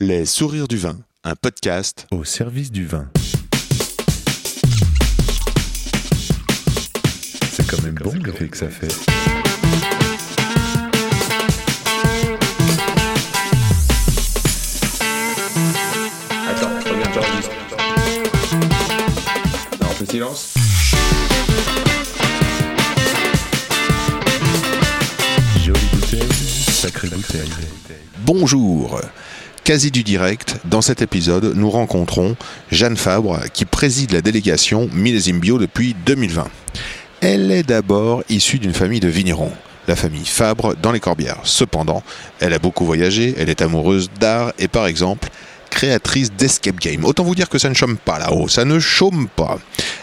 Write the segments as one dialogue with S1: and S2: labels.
S1: Les sourires du vin, un podcast
S2: au service du vin. C'est quand même bon l'effet que ça fait.
S3: Attends, regarde, j'enregistre. Non, on fait silence.
S2: Jolie bouteille, sacrée bouteille.
S1: Bonjour Quasi du direct, dans cet épisode, nous rencontrons Jeanne Fabre, qui préside la délégation Millésime Bio depuis 2020. Elle est d'abord issue d'une famille de vignerons, la famille Fabre dans les Corbières. Cependant, elle a beaucoup voyagé, elle est amoureuse d'art et par exemple, créatrice d'escape game. Autant vous dire que ça ne chôme pas là-haut, ça ne chôme pas.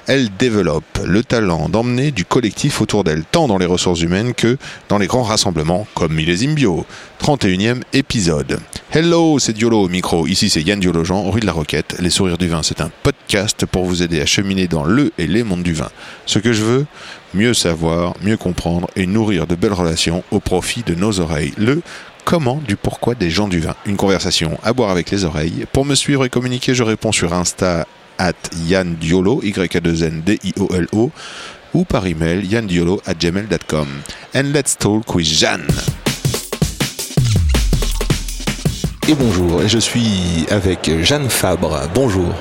S1: Elle développe le talent d'emmener du collectif autour d'elle, tant dans les ressources humaines que dans les grands rassemblements comme Millésime Bio. 31e épisode. Hello, c'est Diolo au micro. Ici, c'est Yann Diologen, rue de la Roquette. Les sourires du vin, c'est un podcast pour vous aider à cheminer dans le et les mondes du vin. Ce que je veux, mieux savoir, mieux comprendre et nourrir de belles relations au profit de nos oreilles. Le comment du pourquoi des gens du vin. Une conversation à boire avec les oreilles. Pour me suivre et communiquer, je réponds sur Insta at Yann Diolo, y a 2 n d i o l o ou par email yandiolo at gmail.com. And let's talk with Jeanne. Et bonjour, je suis avec Jeanne Fabre. Bonjour.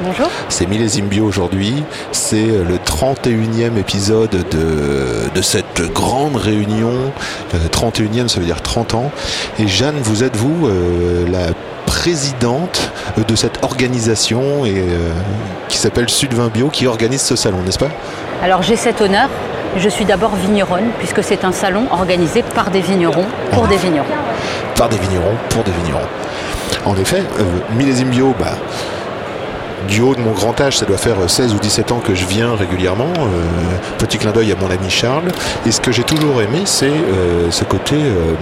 S4: Bonjour.
S1: C'est Millésime Bio aujourd'hui. C'est le 31e épisode de, de cette grande réunion. Euh, 31e, ça veut dire 30 ans. Et Jeanne, vous êtes vous euh, la présidente de cette organisation et, euh, qui s'appelle Sud 20 Bio qui organise ce salon, n'est-ce pas?
S4: Alors j'ai cet honneur. Je suis d'abord vigneronne puisque c'est un salon organisé par des vignerons pour des vignerons.
S1: Par des vignerons, pour des vignerons. En effet, euh, Millésime Bio, bah, du haut de mon grand âge, ça doit faire 16 ou 17 ans que je viens régulièrement. Euh, petit clin d'œil à mon ami Charles. Et ce que j'ai toujours aimé, c'est euh, ce côté, euh,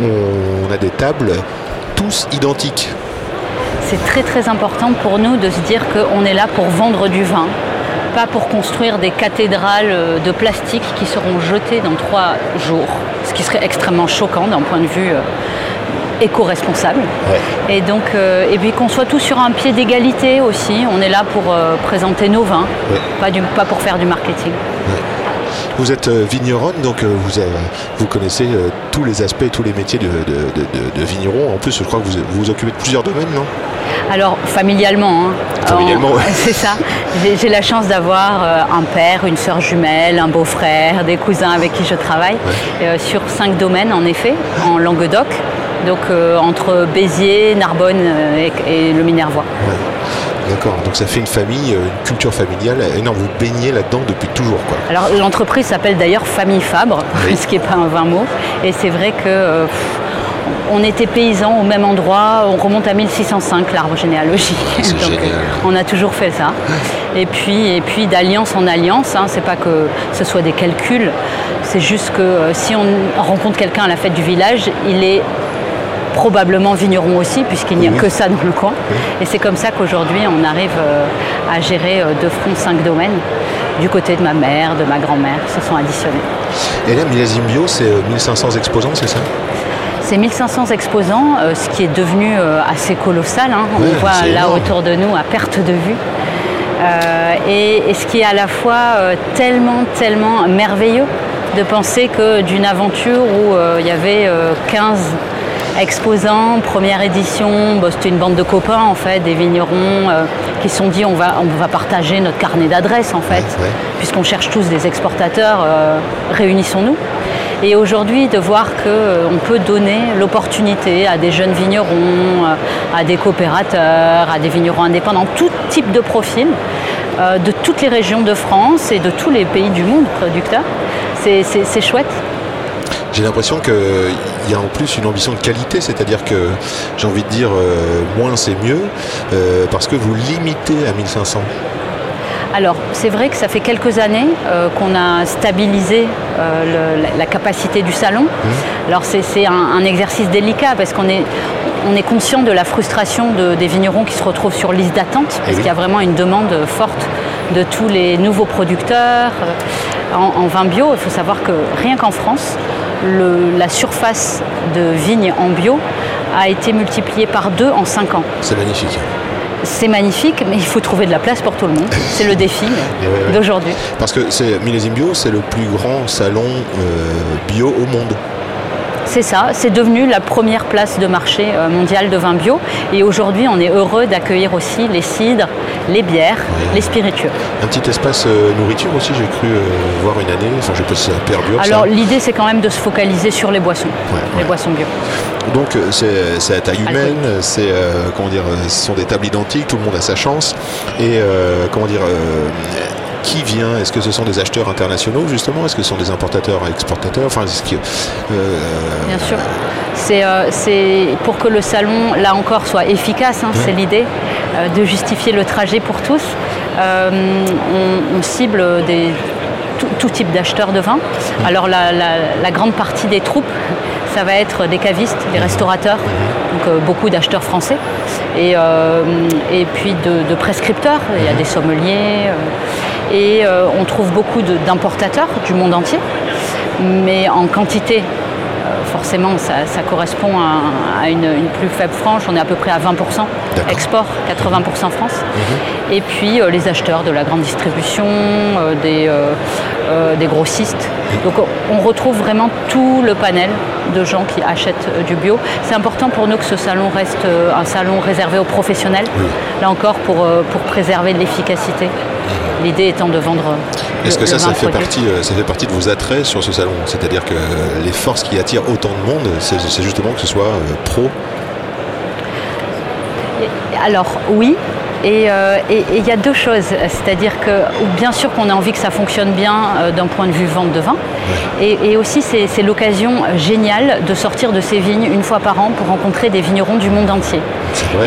S1: on a des tables tous identiques.
S4: C'est très très important pour nous de se dire qu'on est là pour vendre du vin, pas pour construire des cathédrales euh, de plastique qui seront jetées dans trois jours, ce qui serait extrêmement choquant d'un point de vue éco-responsable. Et donc, euh, et puis qu'on soit tous sur un pied d'égalité aussi. On est là pour euh, présenter nos vins,
S1: Ouais.
S4: pas, du- pas pour faire du marketing.
S1: Vous êtes euh, vigneronne, donc vous, avez- vous connaissez tous les aspects, tous les métiers de, de- de- de- de vigneron. En plus, je crois que vous vous, vous occupez de plusieurs domaines, non?
S4: Alors, familialement. hein.
S1: Familialement,
S4: En-
S1: ouais.
S4: C'est ça. J'ai la chance d'avoir euh, un père, une sœur jumelle, un beau-frère, des cousins avec qui je travaille, euh, sur cinq domaines, en effet, en Languedoc. Donc, euh, entre Béziers, Narbonne euh, et, et le Minervois.
S1: D'accord, donc ça fait une famille, euh, une culture familiale énorme. Vous baignez là-dedans depuis toujours, quoi.
S4: Alors, l'entreprise s'appelle d'ailleurs Famille Fabre,
S1: Oui.
S4: ce qui n'est pas un vain mot. Et c'est vrai que. pff, on était paysans au même endroit, on remonte à 1605 l'arbre généalogique. Donc, euh, on a toujours fait ça. Et puis, et puis d'alliance en alliance, hein, c'est pas que ce soit des calculs, c'est juste que si on rencontre quelqu'un à la fête du village, il est probablement vigneron aussi, puisqu'il n'y a que ça dans le coin. Et c'est comme ça qu'aujourd'hui, on arrive euh, à gérer euh, de front cinq domaines. Du côté de ma mère, de ma grand-mère, se sont additionnés.
S1: Et là, Millésime Bio, c'est euh, 1500 exposants, c'est ça?
S4: C'est 1500 exposants, euh, ce qui est devenu euh, assez colossal. hein. On
S1: Ouais,
S4: voit là
S1: énorme.
S4: autour de nous à perte de vue. Euh, et, et ce qui est à la fois euh, tellement, tellement merveilleux de penser que d'une aventure où euh, il y avait euh, 15 exposants, première édition, bah, c'était une bande de copains en fait, des vignerons euh, qui se sont dit on va, on va partager notre carnet d'adresses en fait,
S1: Ouais, ouais.
S4: puisqu'on cherche tous des exportateurs, euh, réunissons-nous. Et aujourd'hui, de voir qu'on peut donner l'opportunité à des jeunes vignerons, euh, à des coopérateurs, à des vignerons indépendants, tout type de profil, euh, de toutes les régions de France et de tous les pays du monde producteurs, c'est chouette.
S1: J'ai l'impression qu'il y a en plus une ambition de qualité, c'est-à-dire que j'ai envie de dire euh, moins c'est mieux, euh, parce que vous limitez à 1500.
S4: Alors, c'est vrai que ça fait quelques années euh, qu'on a stabilisé euh, le- la, la capacité du salon. Alors, c'est un, un exercice délicat parce qu'on est, on est conscient de la frustration de- des vignerons qui se retrouvent sur liste d'attente, parce
S1: oui.
S4: qu'il y a vraiment une demande forte de tous les nouveaux producteurs en, en vin bio. Il faut savoir que rien qu'en France, le- la surface de vignes en bio a été multiplié par deux en cinq ans.
S1: C'est magnifique.
S4: C'est magnifique, mais il faut trouver de la place pour tout le monde. C'est le défi d'aujourd'hui.
S1: Parce que c'est Millésime Bio, c'est le plus grand salon euh, bio au monde.
S4: C'est ça, c'est devenu la première place de marché euh, mondiale de vin bio. Et aujourd'hui, on est heureux d'accueillir aussi les cidres, les bières, les spiritueux.
S1: Un petit espace euh, nourriture aussi, j'ai cru euh, voir une année. Enfin, je sais pas si ça perdure.
S4: Alors l'idée, c'est quand même de se focaliser sur les boissons,
S1: Ouais,
S4: les
S1: ouais.
S4: boissons bio.
S1: Donc c'est c'est à taille humaine, c'est euh, comment dire, ce sont des tables identiques, tout le monde a sa chance. Et euh, comment dire, euh, qui vient? Est-ce que ce sont des acheteurs internationaux justement? Est-ce que ce sont des importateurs et exportateurs? Enfin, que euh,
S4: Bien sûr. C'est euh, c'est pour que le salon, là encore, soit efficace, hein, c'est l'idée, euh, de justifier le trajet pour tous. On, on cible des, tout, tout type d'acheteurs de vin. Alors la, la- la grande partie des troupes, ça va être des cavistes, des restaurateurs, donc euh, beaucoup d'acheteurs français, et, euh, et puis de, de prescripteurs, il y a des sommeliers, euh, et euh, on trouve beaucoup d'importateurs du monde entier, mais en quantité euh, forcément, ça, ça correspond à, à une, une plus faible frange. On est à peu près à 20%
S1: D'accord.
S4: export, 80% France. Et puis euh, les acheteurs de la grande distribution, des, des grossistes. Donc on- retrouve vraiment tout le panel de gens qui achètent du bio. C'est important pour nous que ce salon reste un salon réservé aux professionnels. Là encore, pour, pour préserver l'efficacité. L'idée étant de vendre.
S1: Est-ce que ça, ça fait,
S4: produit.
S1: partie, euh, ça fait partie de vos attraits sur ce salon? C'est-à-dire que les forces qui attirent autant de monde, c'est c'est justement que ce soit euh, pro?
S4: Alors oui, et euh, et- il y a deux choses, c'est-à-dire que bien sûr qu'on a envie que ça fonctionne bien euh, d'un point de vue vente de vin, et, et aussi c'est l'occasion géniale de sortir de ces vignes une fois par an pour rencontrer des vignerons du monde entier.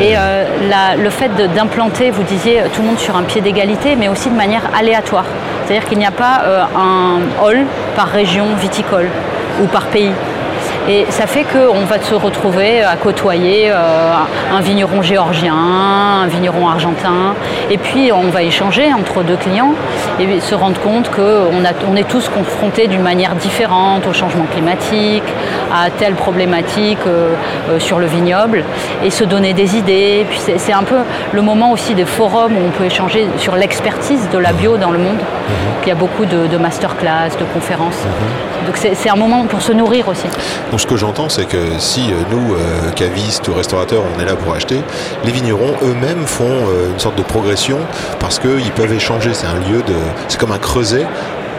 S4: Et euh, la- le fait d'implanter, vous disiez, tout le monde sur un pied d'égalité, mais aussi de manière aléatoire. C'est-à-dire qu'il n'y a pas euh, un hall par région viticole ou par pays. Et ça fait qu'on va se retrouver à côtoyer euh, un vigneron géorgien, un vigneron argentin, et puis on va échanger entre deux clients et se rendre compte qu'on est tous confrontés d'une manière différente au changement climatique, à telle problématique euh, euh, sur le vignoble, et se donner des idées. Puis c'est un peu le moment aussi des forums où on peut échanger sur l'expertise de la bio dans le monde. Il y a beaucoup de, de masterclass, de conférences. Donc c'est c'est un moment pour se nourrir aussi.
S1: Donc ce que j'entends, c'est que si euh, nous, euh, cavistes ou restaurateurs, on est là pour acheter, les vignerons eux-mêmes font euh, une sorte de progression parce qu'ils peuvent échanger. C'est un lieu de, c'est comme un creuset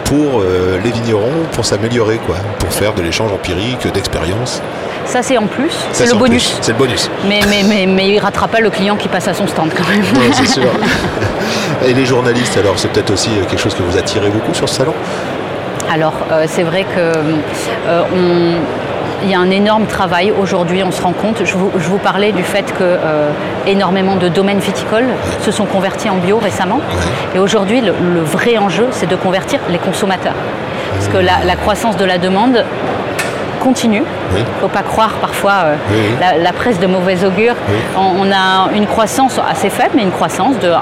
S1: pour euh, les vignerons pour s'améliorer, quoi, pour faire de l'échange empirique, d'expérience.
S4: Ça c'est en plus, c'est le bonus.
S1: C'est le bonus.
S4: Mais, mais, mais, mais il rattrape pas le client qui passe à son stand quand même.
S1: Ouais, c'est sûr. Et les journalistes, alors, c'est peut-être aussi quelque chose que vous attirez beaucoup sur ce salon?
S4: Alors euh, c'est vrai que euh, on- il y a un énorme travail aujourd'hui, on se rend compte. Je vous, je vous parlais du fait que euh, énormément de domaines viticoles se sont convertis en bio récemment. Et aujourd'hui, le, le vrai enjeu, c'est de convertir les consommateurs. Parce que la, la croissance de la demande continue.
S1: Oui.
S4: Il ne faut pas croire parfois euh,
S1: Oui, oui.
S4: la, la presse de mauvais augure. On, on a une croissance assez faible, mais une croissance de 1%,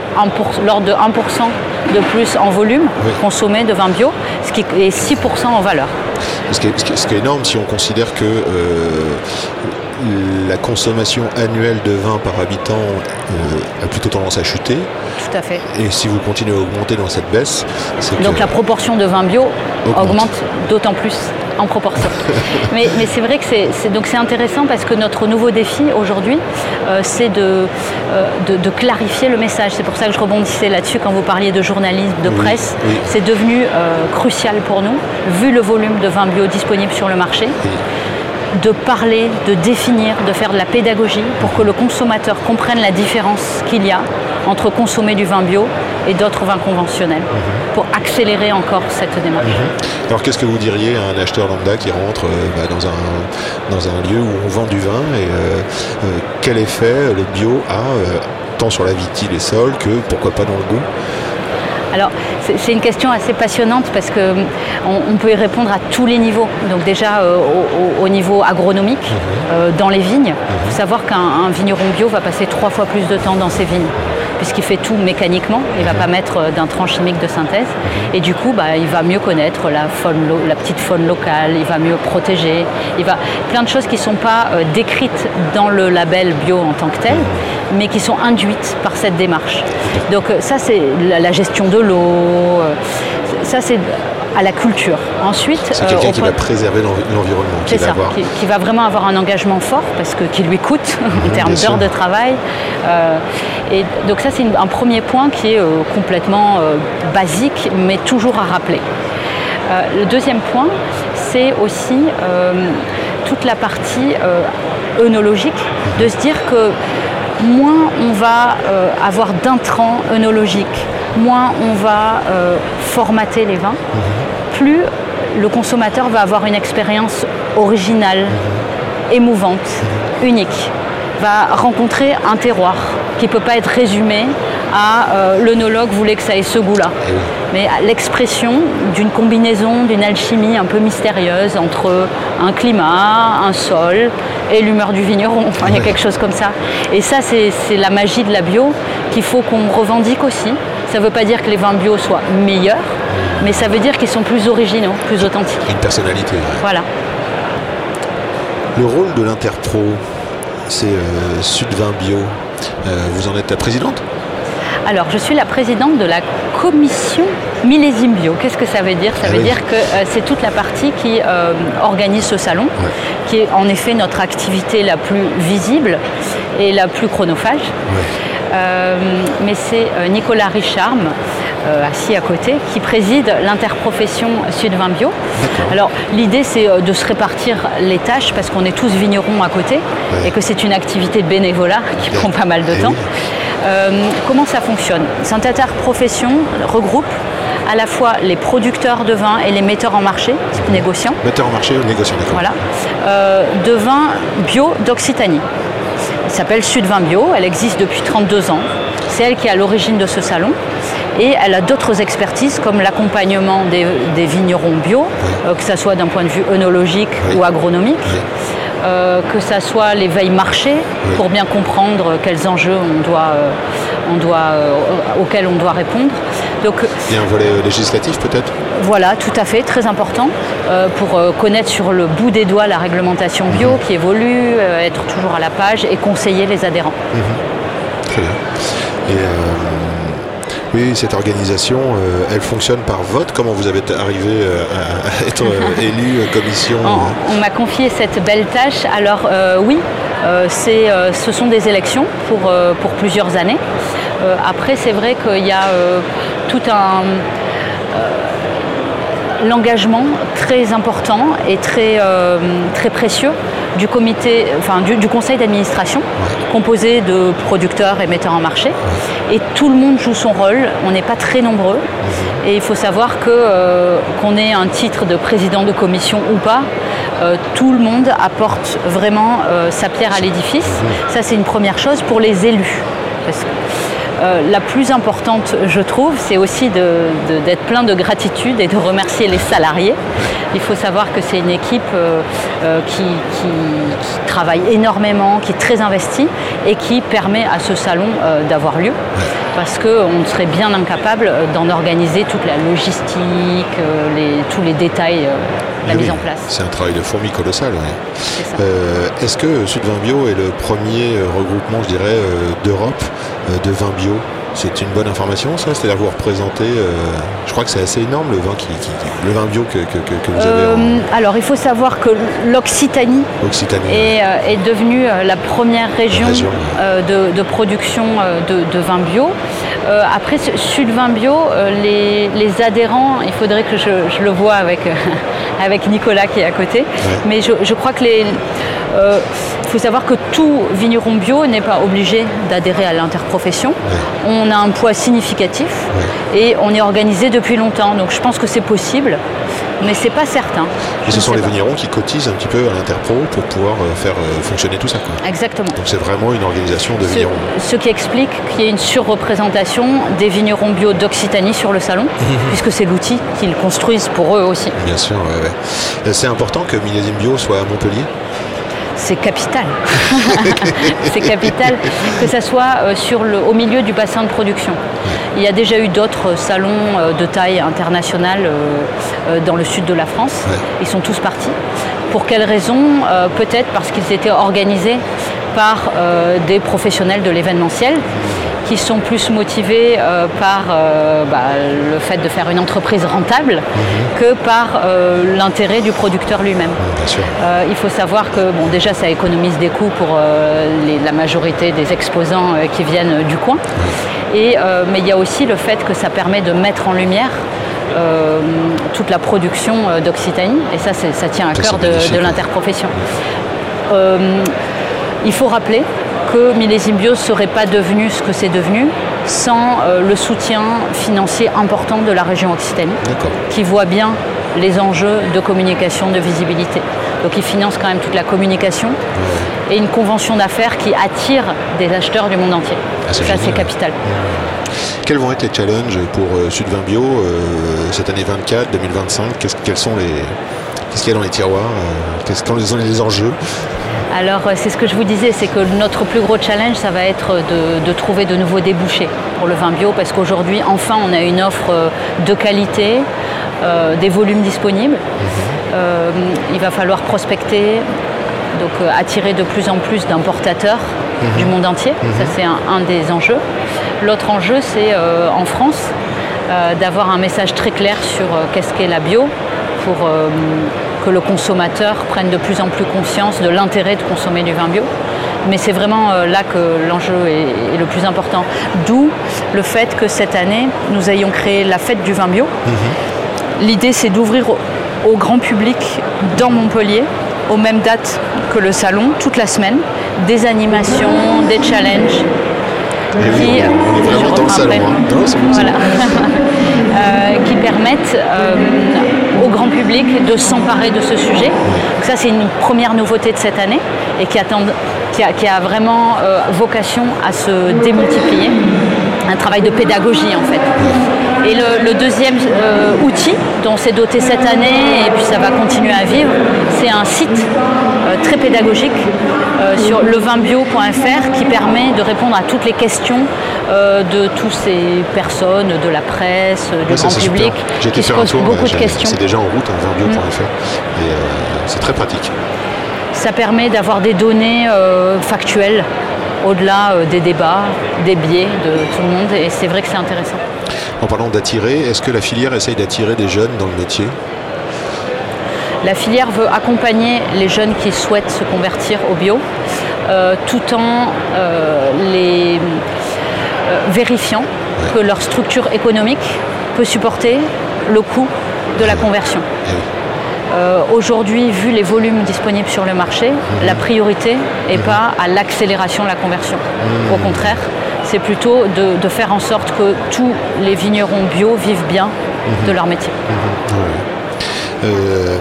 S4: l'ordre de 1% de plus en volume consommé de vin bio, ce qui est 6% en valeur.
S1: Ce qui, est, ce qui énorme si on considère que euh, la consommation annuelle de vin par habitant euh, a plutôt tendance à chuter.
S4: Tout à fait.
S1: Et si vous continuez à augmenter dans cette baisse, c'est
S4: Donc
S1: que...
S4: la proportion de vin bio
S1: Augmente.
S4: augmente, d'autant plus en proportion. mais mais c'est vrai que c'est c'est- donc c'est intéressant parce que notre nouveau défi aujourd'hui, euh, c'est de, euh, de, de clarifier le message. C'est pour ça que je rebondissais là-dessus quand vous parliez de journalisme, de presse.
S1: oui.
S4: C'est devenu euh, crucial pour nous, vu le volume de vin bio disponible sur le marché. De parler, de définir, de faire de la pédagogie pour que le consommateur comprenne la différence qu'il y a entre consommer du vin bio et d'autres vins conventionnels, pour accélérer encore cette démarche.
S1: Alors qu'est-ce que vous diriez à un acheteur lambda qui rentre euh, bah, dans, un, lieu où on vend du vin et euh, euh, quel effet le bio a tant sur la vitie, les sols que pourquoi pas dans le goût?
S4: Alors, c'est une question assez passionnante parce qu'on on peut y répondre à tous les niveaux. Donc déjà euh, au, au- au niveau agronomique, euh, dans les vignes, il faut savoir qu'un un vigneron bio va passer trois fois plus de temps dans ses vignes, puisqu'il fait tout mécaniquement. Il ne va pas mettre euh, d'intrants chimiques de synthèse. Et du coup, bah, il va mieux connaître la, faune la petite faune locale, il va mieux protéger. Il va plein de choses qui ne sont pas euh, décrites dans le label bio en tant que tel, mais qui sont induites par cette démarche. Donc euh, ça, c'est la, la gestion de l'eau. euh, ça, c'est à la culture. Ensuite,
S1: C'est
S4: euh,
S1: quelqu'un
S4: on
S1: qui va préserver l'envi- l'environnement, qui
S4: c'est
S1: va
S4: ça,
S1: avoir.
S4: qui, qui va vraiment avoir un engagement fort parce que qui lui coûte en termes
S1: bien sûr.
S4: d'heures de travail. Euh, et donc ça c'est un premier point qui est euh, complètement euh, basique mais toujours à rappeler. Euh, le deuxième point, c'est aussi euh, toute la partie euh, œnologique, de se dire que moins on va euh, avoir d'intrants œnologiques, moins on va euh, formater les vins, plus le consommateur va avoir une expérience originale, émouvante, unique, va rencontrer un terroir qui ne peut pas être résumé à euh, l'œnologue voulait que ça ait ce goût-là.
S1: Eh oui.
S4: Mais l'expression d'une combinaison, d'une alchimie un peu mystérieuse entre un climat, un sol et l'humeur du vigneron. Enfin, il y a quelque chose comme ça. Et ça, c'est c'est la magie de la bio qu'il faut qu'on revendique aussi. Ça ne veut pas dire que les vins bio soient meilleurs, mais ça veut dire qu'ils sont plus originaux, plus authentiques.
S1: Une personnalité. ouais.
S4: Voilà.
S1: Le rôle de l'Interpro, c'est euh, Sudvin Bio. Euh, vous en êtes la présidente?
S4: Alors, je suis la présidente de la commission millésime bio. Qu'est-ce que ça veut dire? Ça
S1: Ah
S4: veut
S1: oui.
S4: dire que euh, c'est toute la partie qui euh, organise ce salon, qui est en effet notre activité la plus visible et la plus chronophage. Euh, mais c'est Nicolas Richarme, assis à côté, qui préside l'interprofession Sud-Vin Bio. Alors l'idée c'est de se répartir les tâches parce qu'on est tous vignerons à côté et que c'est une activité de bénévolat qui prend pas mal de
S1: Eh
S4: temps. Euh, comment ça fonctionne Cette interprofession regroupe à la fois les producteurs de vin et les metteurs en marché, négociants,
S1: Metteur en marché ou négociant, d'accord
S4: voilà, euh, de vin bio d'Occitanie. Elle s'appelle Sud Vin Bio, elle existe depuis 32 ans. C'est elle qui est à l'origine de ce salon. Et elle a d'autres expertises comme l'accompagnement des, des vignerons bio, euh, que ce soit d'un point de vue œnologique
S1: Oui.
S4: ou agronomique,
S1: Oui.
S4: Euh, que ce soit les veilles marché pour bien comprendre quels enjeux on doit, euh, on doit, euh, auxquels on doit répondre. Donc
S1: Il y a un volet législatif peut-être?
S4: Voilà, tout à fait, très important pour connaître sur le bout des doigts la réglementation bio
S1: Mhm.
S4: qui évolue, être toujours à la page et conseiller les adhérents.
S1: Très bien. Et oui, cette organisation, euh, elle fonctionne par vote. Comment vous avez arrivé euh, à, être euh, élu commission
S4: On,
S1: euh,
S4: on m'a confié cette belle tâche. Alors oui, c'est, ce sont des élections pour, pour plusieurs années. Après, c'est vrai qu'il y a tout un l'engagement très important et très, euh, très précieux du comité, enfin du, du conseil d'administration, composé de producteurs et metteurs en marché. Et tout le monde joue son rôle. On n'est pas très nombreux. Et il faut savoir que euh, qu'on ait un titre de président de commission ou pas, euh, tout le monde apporte vraiment euh, sa pierre à l'édifice. Ça, c'est une première chose pour les élus. Euh, la plus importante, je trouve, c'est aussi d'être plein de gratitude et de remercier les salariés. Il faut savoir que c'est une équipe euh, euh, qui, travaille énormément, qui est très investie et qui permet à ce salon d'avoir lieu. Parce qu'on serait bien incapable d'en organiser toute la logistique, tous les détails, la
S1: oui,
S4: mise en place.
S1: C'est un travail de fourmi colossal. oui. Euh, Est-ce que Sudvin Bio est le premier euh, regroupement, je dirais, euh, d'Europe de vin bio? C'est une bonne information, ça? C'est-à-dire vous représentez, euh, je crois que c'est assez énorme le vin qui, le vin bio que, que- que- que vous avez
S4: Euh, alors, il faut savoir que l'Occitanie est, euh, est devenue la première région,
S1: région,
S4: de, de production de, de vin bio. Après, Sud Vin Bio, les, les adhérents, il faudrait que je, je le vois avec, avec Nicolas qui est à côté, mais je, je crois que les... euh, il faut savoir que tout vigneron bio n'est pas obligé d'adhérer à l'interprofession. On a un poids significatif et on est organisé depuis longtemps, donc je pense que c'est possible, mais c'est pas certain.
S1: Et ce sont les vignerons qui cotisent un petit peu à l'Interpro pour pouvoir euh, faire euh, fonctionner tout ça. quoi.
S4: Exactement.
S1: Donc c'est vraiment une organisation de
S4: Ce,
S1: vignerons.
S4: ce qui explique qu'il y ait une surreprésentation des vignerons bio d'Occitanie sur le salon, puisque c'est l'outil qu'ils construisent pour eux aussi.
S1: Bien sûr, ouais, ouais. Euh, C'est important que Millésime Bio soit à Montpellier?
S4: C'est capital. c'est capital que ça soit euh, sur le, au milieu du bassin de production. Il y a déjà eu d'autres salons euh, de taille internationale euh, dans le sud de la France. Ils sont tous partis. Pour quelles raisons Peut-être parce qu'ils étaient organisés par des professionnels de l'événementiel qui sont plus motivés euh, par euh, bah, le fait de faire une entreprise rentable que par euh, l'intérêt du producteur lui-même. Il faut savoir que bon, déjà ça économise des coûts pour les- la majorité des exposants qui viennent du coin. Et, mais il y a aussi le fait que ça permet de mettre en lumière euh, toute la production d'Occitanie. Et ça, ça tient à cœur de, l'interprofession. Euh, il faut rappeler que Millésime Bio ne serait pas devenu ce que c'est devenu sans euh, le soutien financier important de la région Occitanie qui voit bien les enjeux de communication, de visibilité. Donc ils financent quand même toute la communication et une convention d'affaires qui attire des acheteurs du monde entier.
S1: Ah, c'est
S4: Ça, c'est capital.
S1: Quels vont être les challenges pour euh, Sud 20 Bio euh, cette année 24, 2025 Qu'est-ce- Quels sont les. Qu'est-ce qu'il y a dans les tiroirs quels sont les enjeux?
S4: Alors euh, c'est ce que je vous disais, c'est que notre plus gros challenge, ça va être de, de trouver de nouveaux débouchés pour le vin bio, parce qu'aujourd'hui, enfin, on a une offre euh, de qualité, euh, des volumes disponibles. Euh, il va falloir prospecter, donc euh, attirer de plus en plus d'importateurs du monde entier. Ça, c'est un, un des enjeux. L'autre enjeu, c'est en France d'avoir un message très clair sur qu'est-ce qu'est la bio pour que le consommateur prenne de plus en plus conscience de l'intérêt de consommer du vin bio. Mais c'est vraiment euh, là que l'enjeu est, le plus important. D'où le fait que cette année, nous ayons créé la fête du vin bio. L'idée, c'est d'ouvrir au, grand public dans Montpellier, aux mêmes dates que le salon, toute la semaine, des animations, des challenges.
S1: Eh oui,
S4: qui-
S1: on est
S4: je
S1: vraiment dans le
S4: reprends
S1: salon.
S4: après.
S1: hein. Non, c'est bon, c'est
S4: Voilà.
S1: bon.
S4: Euh, qui permettent euh, au grand public de s'emparer de ce sujet. Donc ça, c'est une première nouveauté de cette année et qui, qui a, vraiment euh, vocation à se démultiplier. Un travail de pédagogie, en fait. Et le, deuxième euh, outil dont c'est doté cette année, et puis ça va continuer à vivre, c'est un site très pédagogique euh, sur levinbio.fr qui permet de répondre à toutes les questions euh, de toutes ces personnes, de la presse, du
S1: Ouais,
S4: grand public,
S1: J'ai été
S4: qui se
S1: faire un
S4: posent
S1: tour.
S4: beaucoup de questions.
S1: C'est déjà en route, hein, vinbio.fr. Et euh, c'est très pratique.
S4: Ça permet d'avoir des données euh, factuelles au-delà euh, des débats, des biais de tout le monde, et c'est vrai que c'est intéressant.
S1: En parlant d'attirer, est-ce que la filière essaye d'attirer des jeunes dans le métier?
S4: La filière veut accompagner les jeunes qui souhaitent se convertir au bio, euh, tout en euh, les euh, vérifiant que leur structure économique peut supporter le coût de la conversion.
S1: Eh
S4: Aujourd'hui, vu les volumes disponibles sur le marché, la priorité n'est pas à l'accélération de la conversion. Au contraire, c'est plutôt de, de faire en sorte que tous les vignerons bio vivent bien de leur métier.
S1: Euh,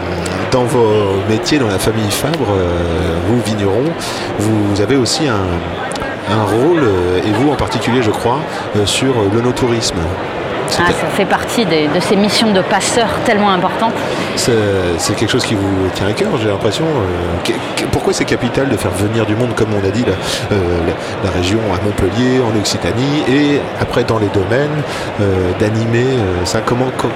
S1: dans vos métiers, dans la famille Fabre, euh, vous vignerons, vous avez aussi un, un rôle, euh, et vous en particulier, je crois, euh, sur l'onotourisme.
S4: Ah, ça fait partie des- de ces missions de passeurs tellement importantes.
S1: C'est quelque chose qui vous tient à cœur, j'ai l'impression. euh, pourquoi c'est capital de faire venir du monde, comme on a dit, la, euh, région à Montpellier, en Occitanie, et après dans les domaines, euh, d'animer ça Comment, com-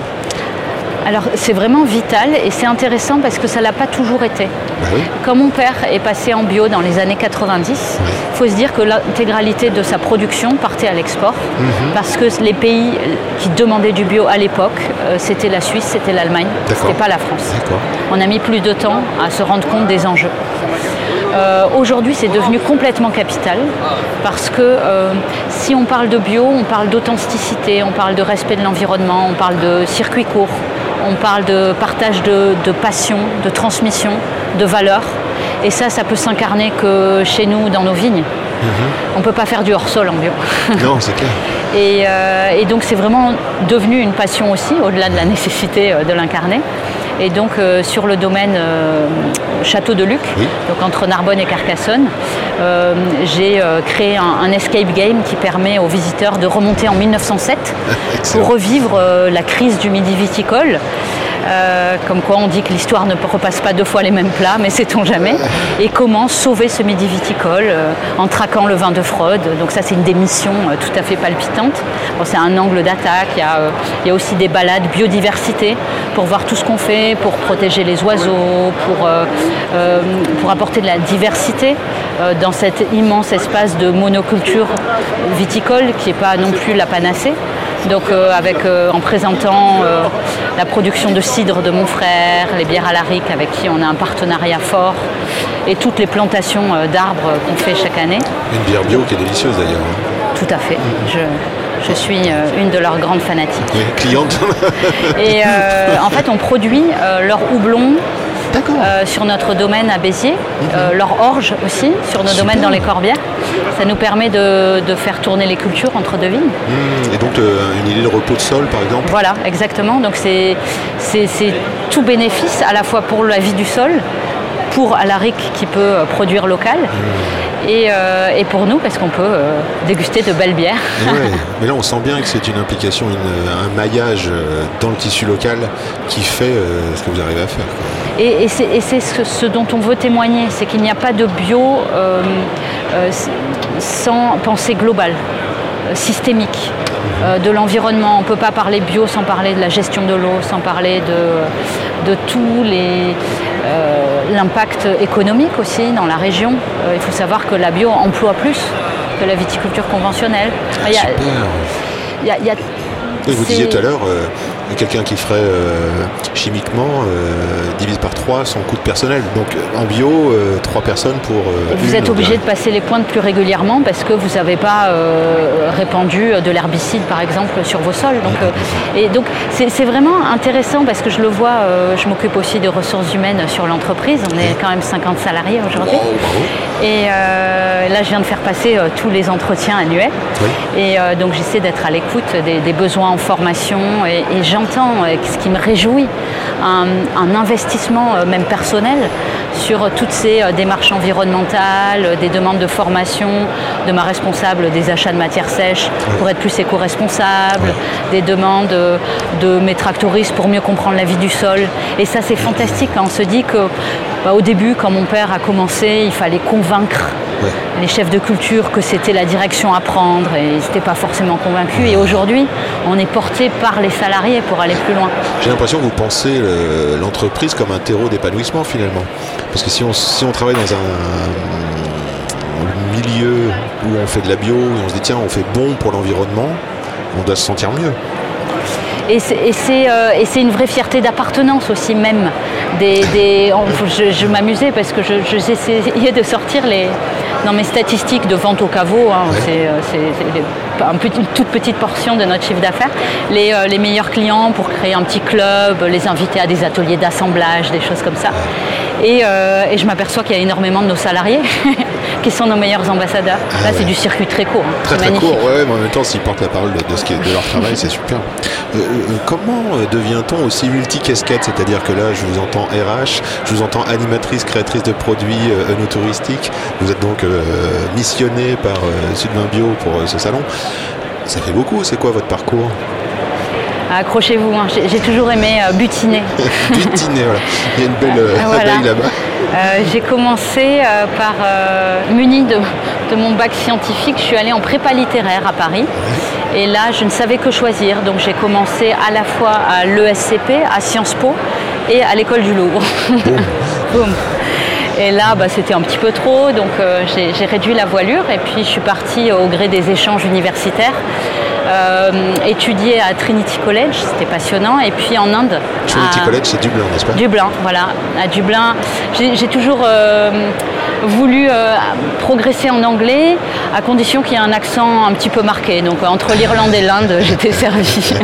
S4: Alors c'est vraiment vital et c'est intéressant parce que ça l'a pas toujours été.
S1: Bah oui.
S4: Quand mon père est passé en bio dans les années 90, il faut se dire que l'intégralité de sa production partait à l'export parce que les pays qui demandaient du bio à l'époque, euh, c'était la Suisse, c'était l'Allemagne, c'était pas la France. On a mis plus de temps à se rendre compte des enjeux. Euh, Aujourd'hui, c'est devenu complètement capital parce que euh, si on parle de bio, on parle d'authenticité, on parle de respect de l'environnement, on parle de circuit court, on parle de partage de, de passion, de transmission, de valeurs. Et ça, ça peut s'incarner que chez nous, dans nos vignes. On ne peut pas faire du hors-sol en bio.
S1: Non, c'est clair.
S4: Et, euh, et donc c'est vraiment devenu une passion aussi, au-delà de la nécessité euh, de l'incarner. Et donc euh, sur le domaine euh, Château de Luc,
S1: Oui.
S4: donc entre Narbonne et Carcassonne, euh, j'ai créé un, un escape game qui permet aux visiteurs de remonter en 1907
S1: Excellent.
S4: pour revivre la crise du midi viticole. Euh, comme quoi on dit que l'histoire ne repasse pas deux fois les mêmes plats, mais sait-on jamais. Et comment sauver ce midi viticole euh, en traquant le vin de Freud. Donc ça c'est une des missions euh, tout à fait palpitantes. Bon, c'est un angle d'attaque. Il y, a, il y a aussi des balades biodiversité pour voir tout ce qu'on fait pour protéger les oiseaux, pour, pour apporter de la diversité dans cet immense espace de monoculture viticole qui n'est pas non plus la panacée. Donc euh, avec, euh, en présentant euh, la production de cidre de mon frère, les bières à la rique avec qui on a un partenariat fort et toutes les plantations d'arbres qu'on fait chaque année.
S1: Une bière bio qui est délicieuse d'ailleurs. hein.
S4: Tout à fait. Je, je suis une de leurs grandes fanatiques.
S1: Oui, cliente.
S4: Et euh, en fait, on produit euh, leur houblon. Euh, sur notre domaine à Béziers, euh, leur orge aussi sur nos
S1: Super.
S4: domaines dans les Corbières. Ça nous permet de, de faire tourner les cultures entre deux vignes.
S1: Mmh, Et donc euh, une idée de repos de sol par exemple?
S4: Voilà, exactement. Donc c'est tout bénéfice à la fois pour la vie du sol, pour Alaric qui peut produire local, et, euh, et pour nous parce qu'on peut euh, déguster de belles bières.
S1: Ouais, mais là on sent bien que c'est une implication, une- un maillage dans le tissu local qui fait euh, ce que vous arrivez à faire. quoi.
S4: Et, et c'est ce, ce dont on veut témoigner, c'est qu'il n'y a pas de bio euh, euh, sans pensée globale, euh, systémique. de l'environnement. On ne peut pas parler bio sans parler de la gestion de l'eau, sans parler de, de tous les euh, l'impact économique aussi dans la région. Euh, il faut savoir que la bio emploie plus que la viticulture conventionnelle. Il y a-
S1: Super.
S4: il y a- il y a-
S1: Et vous disiez tout à l'heure, euh, quelqu'un qui ferait euh, chimiquement euh, divise par 3 son coût de personnel. Donc euh, en bio, euh, 3 personnes pour.
S4: Et vous êtes obligé de passer les pointes plus régulièrement parce que vous n'avez pas répandu de l'herbicide par exemple sur vos sols. Donc, et donc c'est vraiment intéressant parce que je le vois, je m'occupe aussi de ressources humaines sur l'entreprise. On est quand même 50 salariés aujourd'hui. Et euh, là je viens de faire passer euh, tous les entretiens annuels.
S1: Oui.
S4: Et euh, donc j'essaie d'être à l'écoute des, des besoins en formation et, et j'entends, euh, ce qui me réjouit, un, un investissement euh, même personnel sur euh, toutes ces démarches environnementales, des demandes de formation de ma responsable des achats de matières sèches pour être plus éco-responsable, des demandes de mes tractoristes pour mieux comprendre la vie du sol. Et ça c'est fantastique. hein. On se dit que bah, au début, quand mon père a commencé, il fallait convaincre
S1: Ouais.
S4: les chefs de culture que c'était la direction à prendre et ils n'étaient pas forcément convaincus. Et aujourd'hui, on est porté par les salariés pour aller plus loin.
S1: J'ai l'impression que vous pensez le- l'entreprise comme un terreau d'épanouissement finalement. Parce que si on, si on travaille dans un milieu où on fait de la bio, où on se dit tiens on fait bon pour l'environnement, on doit se sentir mieux.
S4: Et c'est- et euh, et une vraie fierté d'appartenance aussi même. Des, des- on- je je m'amusais parce que je- je- j'essayais de sortir les, dans mes statistiques de vente au caveau, hein,
S1: Ouais.
S4: c'est euh, un petit- une toute petite portion de notre chiffre d'affaires, les, euh, les meilleurs clients pour créer un petit club, les inviter à des ateliers d'assemblage, des choses comme ça. Et, euh, et je m'aperçois qu'il y a énormément de nos salariés qui sont nos meilleurs ambassadeurs.
S1: Ah
S4: Là,
S1: ouais.
S4: c'est du circuit très court. hein.
S1: Très très
S4: magnifique.
S1: court, ouais, mais en même temps s'ils portent la parole de, de ce qui est de leur travail, c'est super. Euh, euh, comment euh, devient-on aussi multi-casquette? C'est-à-dire que là je vous entends RH, je vous entends animatrice, créatrice de produits euh, œnotouristiques, vous êtes donc missionné par Sudvin Bio pour ce salon. Ça fait beaucoup, c'est quoi votre parcours?
S4: Accrochez-vous, hein. j'ai toujours aimé butiner.
S1: Butiné, voilà. Il y a une belle
S4: Ah, voilà.
S1: abeille là-bas.
S4: Euh, j'ai commencé euh, par, euh, muni de, de mon bac scientifique, je suis allée en prépa littéraire à Paris. Et là, je ne savais que choisir. Donc j'ai commencé à la fois à l'ESCP, à Sciences Po et à l'école du Louvre. Boum. Et là, bah, c'était un petit peu trop, donc j'ai réduit la voilure et puis je suis partie au gré des échanges universitaires, euh, étudier à Trinity College, c'était passionnant, et puis en Inde.
S1: Trinity
S4: à-
S1: College, c'est Dublin, n'est-ce pas?
S4: Dublin, voilà, à Dublin. J'ai j'ai toujours euh, voulu euh, progresser en anglais, à condition qu'il y ait un accent un petit peu marqué. Donc euh, entre l'Irlande et l'Inde, j'étais servie.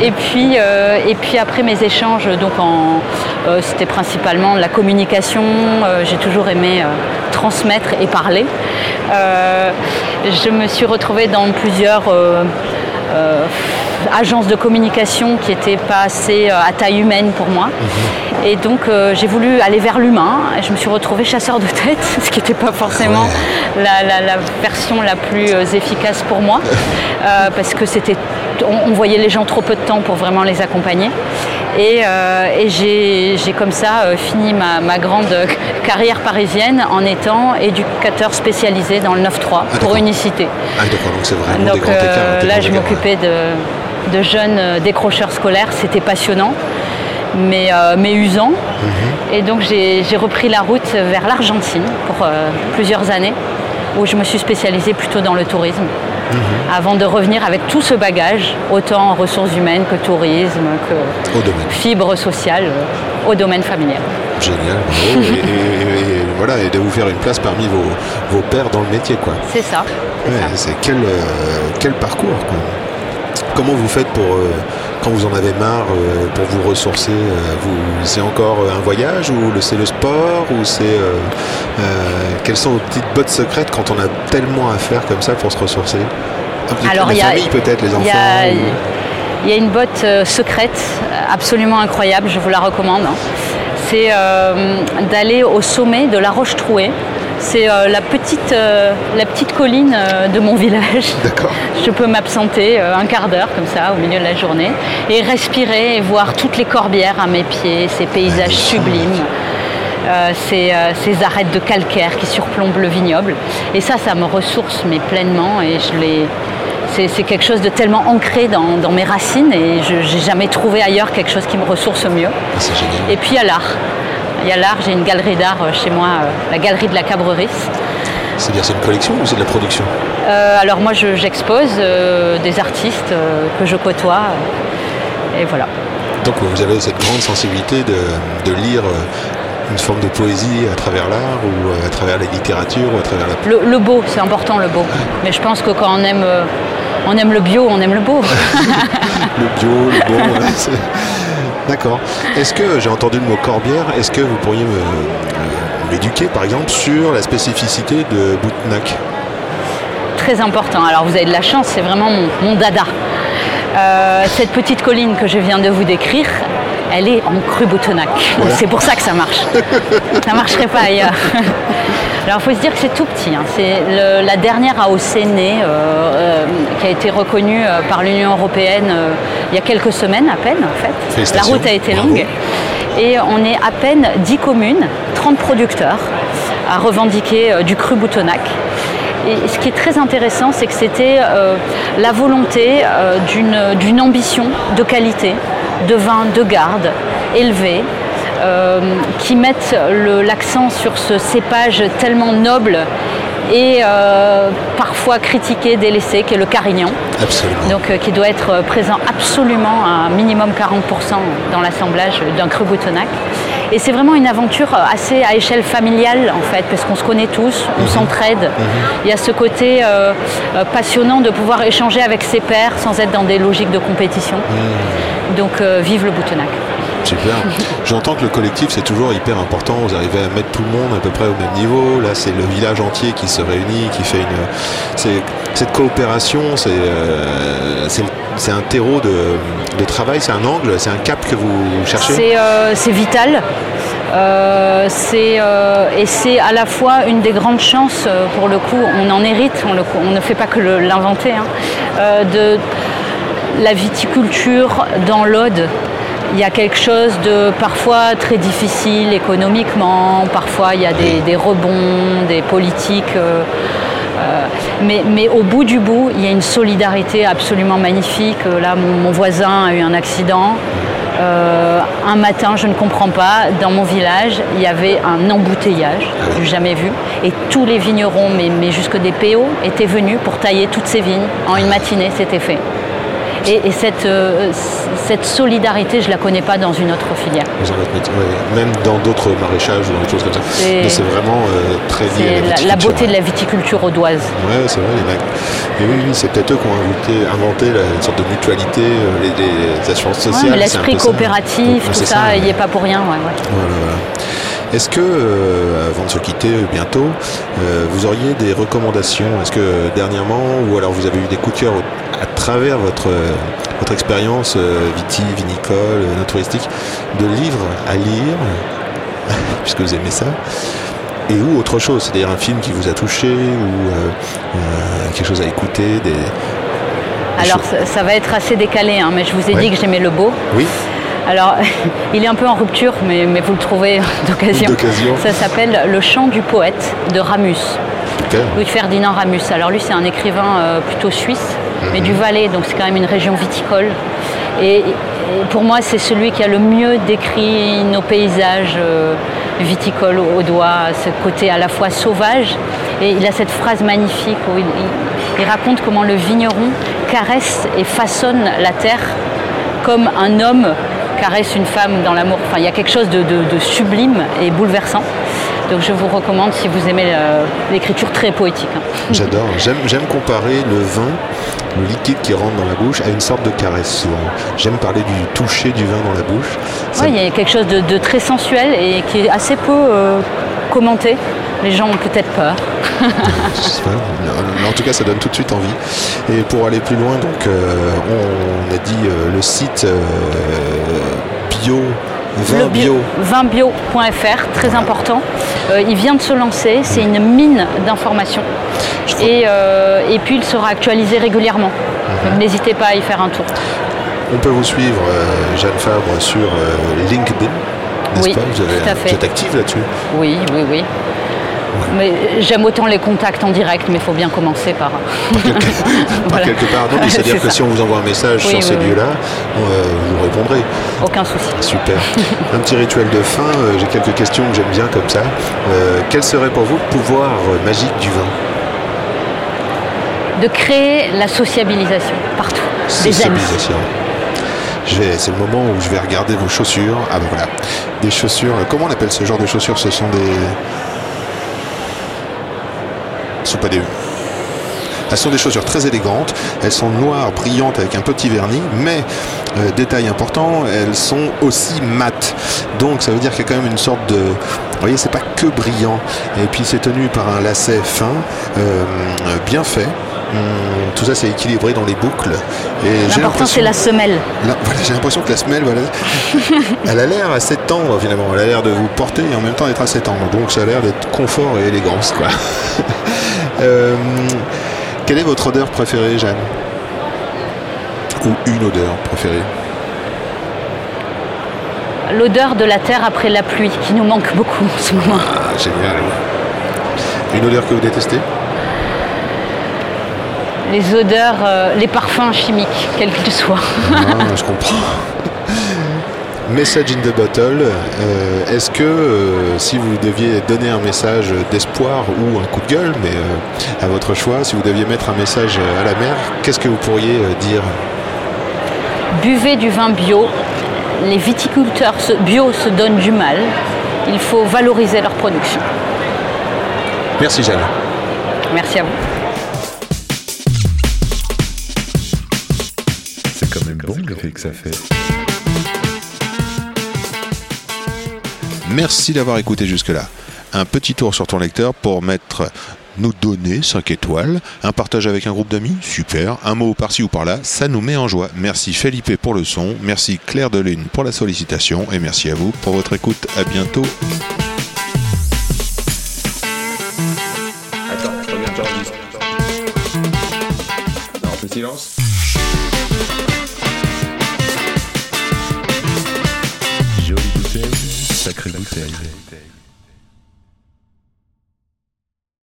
S4: Et, puis, euh, et puis après mes échanges, donc en, euh, c'était principalement de la communication. j'ai toujours aimé transmettre et parler. Je me suis retrouvée dans plusieurs agence de communication qui n'était pas assez euh, à taille humaine pour moi. Et donc euh, j'ai voulu aller vers l'humain. Et Je me suis retrouvée chasseur de tête, ce qui n'était pas forcément la, la- la version la plus euh, efficace pour moi, euh, parce que c'était, on, on voyait les gens trop peu de temps pour vraiment les accompagner. Et, euh, et j'ai comme ça euh, fini ma, ma grande carrière parisienne en étant éducateur spécialisé dans le 9-3
S1: d'accord.
S4: pour unicité.
S1: Ah, d'accord, donc c'est vraiment des
S4: Donc
S1: grands écarts.
S4: euh,
S1: des
S4: là,
S1: grands
S4: je m'occupais de, de jeunes décrocheurs scolaires, c'était passionnant, mais, euh, mais usant.
S1: Mhm.
S4: Et donc j'ai j'ai repris la route vers l'Argentine pour euh, plusieurs années, où je me suis spécialisée plutôt dans le tourisme,
S1: Mhm.
S4: avant de revenir avec tout ce bagage, autant en ressources humaines que tourisme, que
S1: Au domaine.
S4: fibre sociale, euh, au domaine familial.
S1: Génial, bravo. et, et- et voilà, et de vous faire une place parmi vos, vos pairs dans le métier, quoi.
S4: C'est ça. c'est
S1: Ouais, quel, euh, quel parcours, quoi. Comment vous faites pour, euh, quand vous en avez marre, euh, pour vous ressourcer euh, vous, C'est encore un voyage ou c'est le sport ou c'est quelles sont vos petites bottes secrètes quand on a tellement à faire comme ça pour se ressourcer
S4: Alors, il y a-
S1: peut-être, les
S4: y,
S1: enfants.
S4: a,
S1: ou-
S4: il y a une botte euh, secrète, euh, absolument incroyable, je vous la recommande. C'est euh, d'aller au sommet de la Roche Trouée. C'est euh, la, petite, euh, la petite colline euh, de mon village.
S1: D'accord.
S4: Je peux m'absenter euh, un quart d'heure comme ça au milieu de la journée et respirer et voir toutes les corbières à mes pieds, ces paysages sublimes. Euh, ces, euh, ces arêtes de calcaire qui surplombent le vignoble. Et ça, ça me ressource mais pleinement et je l'ai. C'est, c'est quelque chose de tellement ancré dans, dans mes racines et je n'ai jamais trouvé ailleurs quelque chose qui me ressource mieux.
S1: Ah.
S4: Et puis il y a l'art. Il y a l'art, j'ai une galerie d'art euh, chez moi, la galerie de la Cabrerie.
S1: C'est-à-dire c'est une collection ou c'est de la production?
S4: Euh, alors moi je- j'expose euh, des artistes euh, que je côtoie et voilà.
S1: Donc vous avez cette grande sensibilité de, de lire une forme de poésie à travers l'art ou euh, à travers la littérature ou à travers la...
S4: Le, le beau, c'est important le beau. Mais je pense que quand on aime, euh, on aime le bio, on aime le beau.
S1: le bio, le ouais, c'est- D'accord. Est-ce que j'ai entendu le mot corbière Est-ce que vous pourriez m'éduquer par exemple sur la spécificité de Boutnac
S4: Très important. Alors vous avez de la chance, c'est vraiment mon, mon dada. Euh, cette petite colline que je viens de vous décrire, elle est en cru Boutonnac.
S1: Voilà.
S4: C'est pour ça que ça marche. ça ne marcherait pas ailleurs. Alors il faut se dire que c'est tout petit. hein. C'est la dernière AOC née euh, euh, qui a été reconnue euh, par l'Union européenne euh, il y a quelques semaines à peine en fait. La route a été longue. Et on est à peine 10 communes, 30 producteurs à revendiquer du cru Boutonnac. Et ce qui est très intéressant, c'est que c'était euh, la volonté euh, d'une- ambition de qualité, de vin de garde, élevé, euh, qui mettent l'accent sur ce cépage tellement noble et euh, parfois critiqué, délaissé, qui est le Carignan
S1: Absolument.
S4: donc euh, qui doit être présent absolument à un minimum 40% dans l'assemblage d'un cru Boutonnac. Et c'est vraiment une aventure euh, assez à échelle familiale en fait, parce qu'on se connaît tous, on s'entraide. Il y a ce côté euh, euh, passionnant de pouvoir échanger avec ses pairs sans être dans des logiques de compétition. Donc euh, vive le Boutonnac.
S1: Super. J'entends que le collectif c'est toujours hyper important. Vous arrivez à mettre tout le monde à peu près au même niveau. Là, c'est le village entier qui se réunit, qui fait une. Cette coopération. C'est euh, un terreau de, travail. C'est un angle. C'est un cap que vous cherchez?
S4: C'est euh, c'est vital. Euh, et c'est à la fois une des grandes chances, pour le coup, on en hérite, on, ne fait pas que l'inventer, hein, de la viticulture dans l'Aude. Il y a quelque chose de parfois très difficile économiquement, parfois il y a des, des rebonds, des politiques. euh, euh, mais, mais au bout du bout, il y a une solidarité absolument magnifique. Là, mon, mon voisin a eu un accident. Euh, un matin, je ne comprends pas, dans mon village, il y avait un embouteillage, j'ai jamais vu, et tous les vignerons, mais, mais jusque des PO, étaient venus pour tailler toutes ces vignes. En une matinée, c'était fait. Et, et cette, euh, cette solidarité, je ne la connais pas dans une autre filière.
S1: Dans métier, ouais. Même dans d'autres maraîchages ou dans d'autres choses comme ça.
S4: C'est-
S1: vraiment euh, très lié à la
S4: la, la beauté de la viticulture audoise.
S1: Ouais, c'est vrai, les mecs. Mais oui, oui, c'est peut-être eux qui ont inventé, la, une sorte de mutualité, euh, les, les assurances sociales.
S4: l'esprit
S1: ça.
S4: coopératif,
S1: Ouais,
S4: tout ça, il n'y est pas pour rien. ouais, ouais.
S1: Voilà, voilà. Est-ce que, euh, avant de se quitter bientôt, euh, vous auriez des recommandations? Est-ce que dernièrement, ou alors vous avez eu des coups de cœur à travers votre, votre expérience euh, viti, vinicole, euh, no touristique, de livres à lire, puisque vous aimez ça et ou autre chose, c'est-à-dire un film qui vous a touché ou euh, quelque chose à écouter, des...
S4: Alors ça, ça va être assez décalé, hein, mais je vous ai
S1: Ouais.
S4: dit que j'aimais le beau.
S1: Oui,
S4: Alors, il est un peu en rupture, mais, mais vous le trouvez d'occasion.
S1: D'occasion.
S4: Ça s'appelle Le chant du poète de Ramus. Louis Ferdinand Ramus. Alors lui, c'est un écrivain euh, plutôt suisse, mais du Valais, donc c'est quand même une région viticole. Et, pour moi, c'est celui qui a le mieux décrit nos paysages euh, viticoles au, doigt, ce côté à la fois sauvage. Et il a cette phrase magnifique où il, raconte comment le vigneron caresse et façonne la terre comme un homme caresse une femme dans l'amour. Enfin, il y a quelque chose de sublime et bouleversant. Donc je vous recommande si vous aimez euh, l'écriture très poétique. hein.
S1: J'adore. J'aime, comparer le vin, le liquide qui rentre dans la bouche, à une sorte de caresse souvent. J'aime parler du toucher du vin dans la bouche.
S4: Ouais, il y a quelque chose de, de très sensuel et qui est assez peu euh, commenté. Les gens ont peut-être peur.
S1: Je sais pas. En tout cas, ça donne tout de suite envie. Et pour aller plus loin, donc, euh, on a dit euh, le site bio,
S4: Le
S1: bio.
S4: Vinbio.fr, très important. Euh, il vient de se lancer, c'est une mine d'informations. Et, euh, et puis il sera actualisé régulièrement.
S1: Mhm.
S4: Donc n'hésitez pas à y faire un tour.
S1: On peut vous suivre, euh, Jeanne Fabre, sur LinkedIn,
S4: Oui,
S1: pas? Vous, avez-
S4: tout à fait.
S1: vous êtes active là-dessus?
S4: Oui, oui, oui. Mais j'aime autant les contacts en direct, mais il faut bien commencer par.
S1: Par
S4: Voilà.
S1: quelque part. Non, c'est-à-dire
S4: C'est
S1: que
S4: ça.
S1: si on vous envoie un message
S4: Oui,
S1: sur
S4: oui,
S1: ces
S4: oui.
S1: lieux-là, euh, vous répondrez.
S4: Aucun souci.
S1: Super. Un petit rituel de fin. euh, J'ai quelques questions que j'aime bien comme ça. Euh, quel serait pour vous le pouvoir magique du vin?
S4: De créer la sociabilisation partout. Des amis.
S1: C'est le moment où je vais regarder vos chaussures. Ah ben voilà. Des chaussures. Comment on appelle ce genre de chaussures? Ce sont des. Ce sont des. Elles sont des chaussures très élégantes. Elles sont noires, brillantes avec un petit vernis, mais euh, détail important, elles sont aussi mates. Donc ça veut dire qu'il y a quand même une sorte de. Vous voyez, c'est pas que brillant. Et puis c'est tenu par un lacet fin, euh, bien fait. Hum, tout ça c'est équilibré dans les boucles.
S4: L'important, c'est la semelle.
S1: Voilà, j'ai l'impression que la semelle, voilà, elle a l'air assez tendre finalement. Elle a l'air de vous porter et en même temps d'être assez tendre. Donc ça a l'air d'être confort et élégance, quoi. Euh, quelle est votre odeur préférée, Jeanne? Ou une odeur préférée?
S4: L'odeur de la terre après la pluie, qui nous manque beaucoup en ce moment.
S1: Ah, génial. Une odeur que vous détestez?
S4: Les odeurs, euh, les parfums chimiques, quels qu'ils soient.
S1: Ah, je comprends. Message in the bottle. euh, Est-ce que euh, si vous deviez donner un message d'espoir ou un coup de gueule, mais euh, à votre choix, si vous deviez mettre un message à la mer, qu'est-ce que vous pourriez dire?
S4: Buvez du vin bio. Les viticulteurs bio se donnent du mal. Il faut valoriser leur production.
S1: Merci Jeanne.
S4: Merci à vous.
S2: Que ça fait.
S1: Merci d'avoir écouté jusque-là. Un petit tour sur ton lecteur pour mettre nous donner 5 étoiles, un partage avec un groupe d'amis, super, un mot par-ci ou par-là, ça nous met en joie. Merci Felipe pour le son, merci Claire Delune pour la sollicitation et merci à vous pour votre écoute. À bientôt.